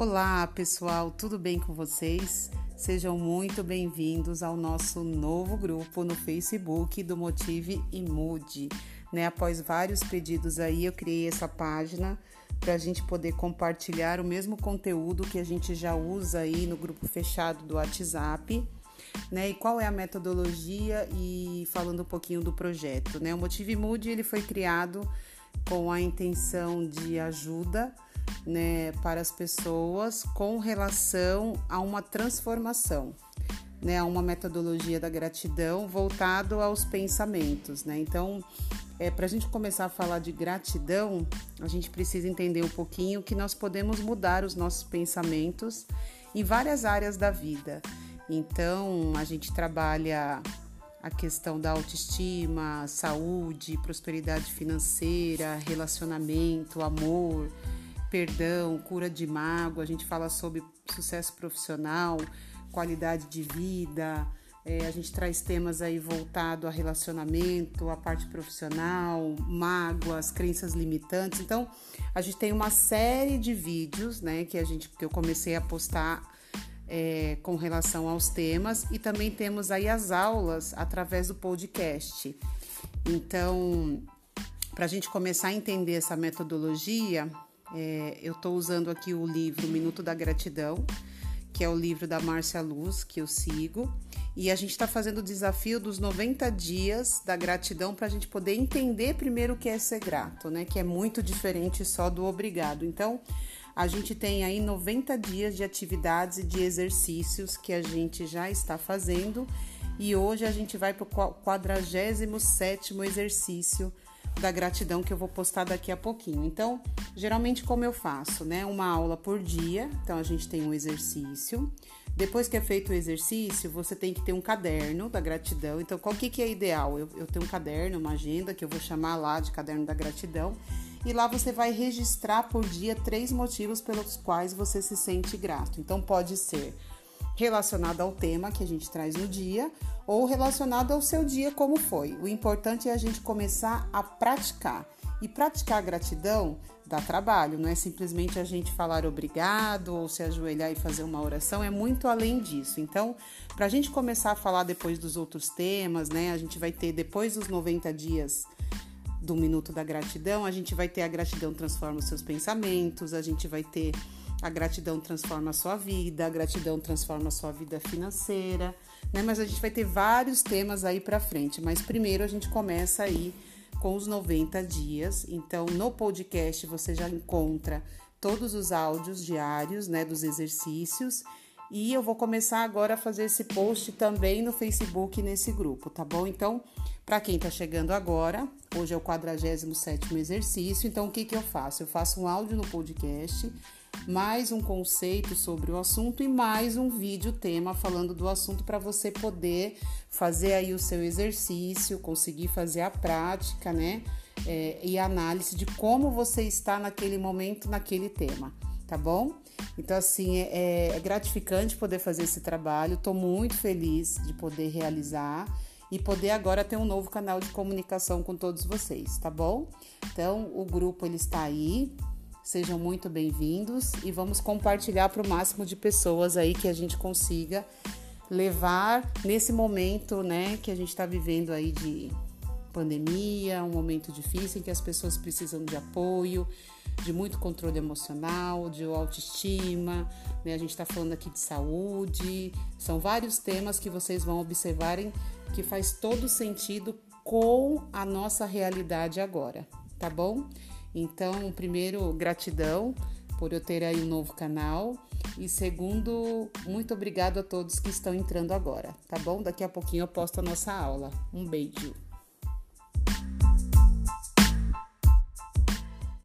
Olá, pessoal, tudo bem com vocês? Sejam muito bem-vindos ao nosso novo grupo no Facebook do Motive e Mude. Né? Após vários pedidos aí, eu criei essa página para a gente poder compartilhar o mesmo conteúdo que a gente já usa aí no grupo fechado do WhatsApp. Né, e qual é a metodologia e falando um pouquinho do projeto, né? O Motive Mood ele foi criado com a intenção de ajuda né, para as pessoas com relação a uma transformação, né, a uma metodologia da gratidão voltado aos pensamentos. Né? Então, é, para a gente começar a falar de gratidão, a gente precisa entender um pouquinho que nós podemos mudar os nossos pensamentos em várias áreas da vida. Então, a gente trabalha a questão da autoestima, saúde, prosperidade financeira, relacionamento, amor, perdão, cura de mágoa, a gente fala sobre sucesso profissional, qualidade de vida, é, a gente traz temas aí voltado a relacionamento, a parte profissional, mágoas, crenças limitantes. Então, a gente tem uma série de vídeos, né, que a gente que eu comecei a postar é, com relação aos temas e também temos aí as aulas através do podcast. Então, para a gente começar a entender essa metodologia, é, eu estou usando aqui o livro Minuto da Gratidão, que é o livro da Márcia Luz, que eu sigo. E a gente está fazendo o desafio dos 90 dias da gratidão para a gente poder entender primeiro o que é ser grato, né? Que é muito diferente só do obrigado. Então, a gente tem aí 90 dias de atividades e de exercícios que a gente já está fazendo. E hoje a gente vai para o 47 exercício da gratidão que eu vou postar daqui a pouquinho. Então, geralmente como eu faço, né? Uma aula por dia. Então a gente tem um exercício. Depois que é feito o exercício, você tem que ter um caderno da gratidão. Então, qual que, que é ideal? Eu, eu tenho um caderno, uma agenda que eu vou chamar lá de caderno da gratidão. E lá você vai registrar por dia três motivos pelos quais você se sente grato. Então, pode ser relacionado ao tema que a gente traz no dia ou relacionado ao seu dia como foi. O importante é a gente começar a praticar. E praticar a gratidão dá trabalho, não é simplesmente a gente falar obrigado ou se ajoelhar e fazer uma oração, é muito além disso. Então, para a gente começar a falar depois dos outros temas, né, a gente vai ter depois dos 90 dias do Minuto da Gratidão, a gente vai ter a gratidão transforma os seus pensamentos, a gente vai ter a gratidão transforma a sua vida, a gratidão transforma a sua vida financeira, né? Mas a gente vai ter vários temas aí para frente. Mas primeiro a gente começa aí com os 90 dias. Então, no podcast você já encontra todos os áudios diários, né, dos exercícios. E eu vou começar agora a fazer esse post também no Facebook nesse grupo, tá bom? Então, para quem está chegando agora, hoje é o 47º exercício, então o que, que eu faço? Eu faço um áudio no podcast mais um conceito sobre o assunto e mais um vídeo tema falando do assunto para você poder fazer aí o seu exercício, conseguir fazer a prática, né? É, e análise de como você está naquele momento, naquele tema, tá bom? Então, assim, é, é gratificante poder fazer esse trabalho, estou muito feliz de poder realizar e poder agora ter um novo canal de comunicação com todos vocês, tá bom? Então, o grupo ele está aí, Sejam muito bem-vindos e vamos compartilhar para o máximo de pessoas aí que a gente consiga levar nesse momento, né, que a gente está vivendo aí de pandemia, um momento difícil em que as pessoas precisam de apoio, de muito controle emocional, de autoestima, né? A gente está falando aqui de saúde, são vários temas que vocês vão observarem que faz todo sentido com a nossa realidade agora, tá bom? Então, primeiro, gratidão por eu ter aí um novo canal. E segundo, muito obrigado a todos que estão entrando agora, tá bom? Daqui a pouquinho eu posto a nossa aula. Um beijo.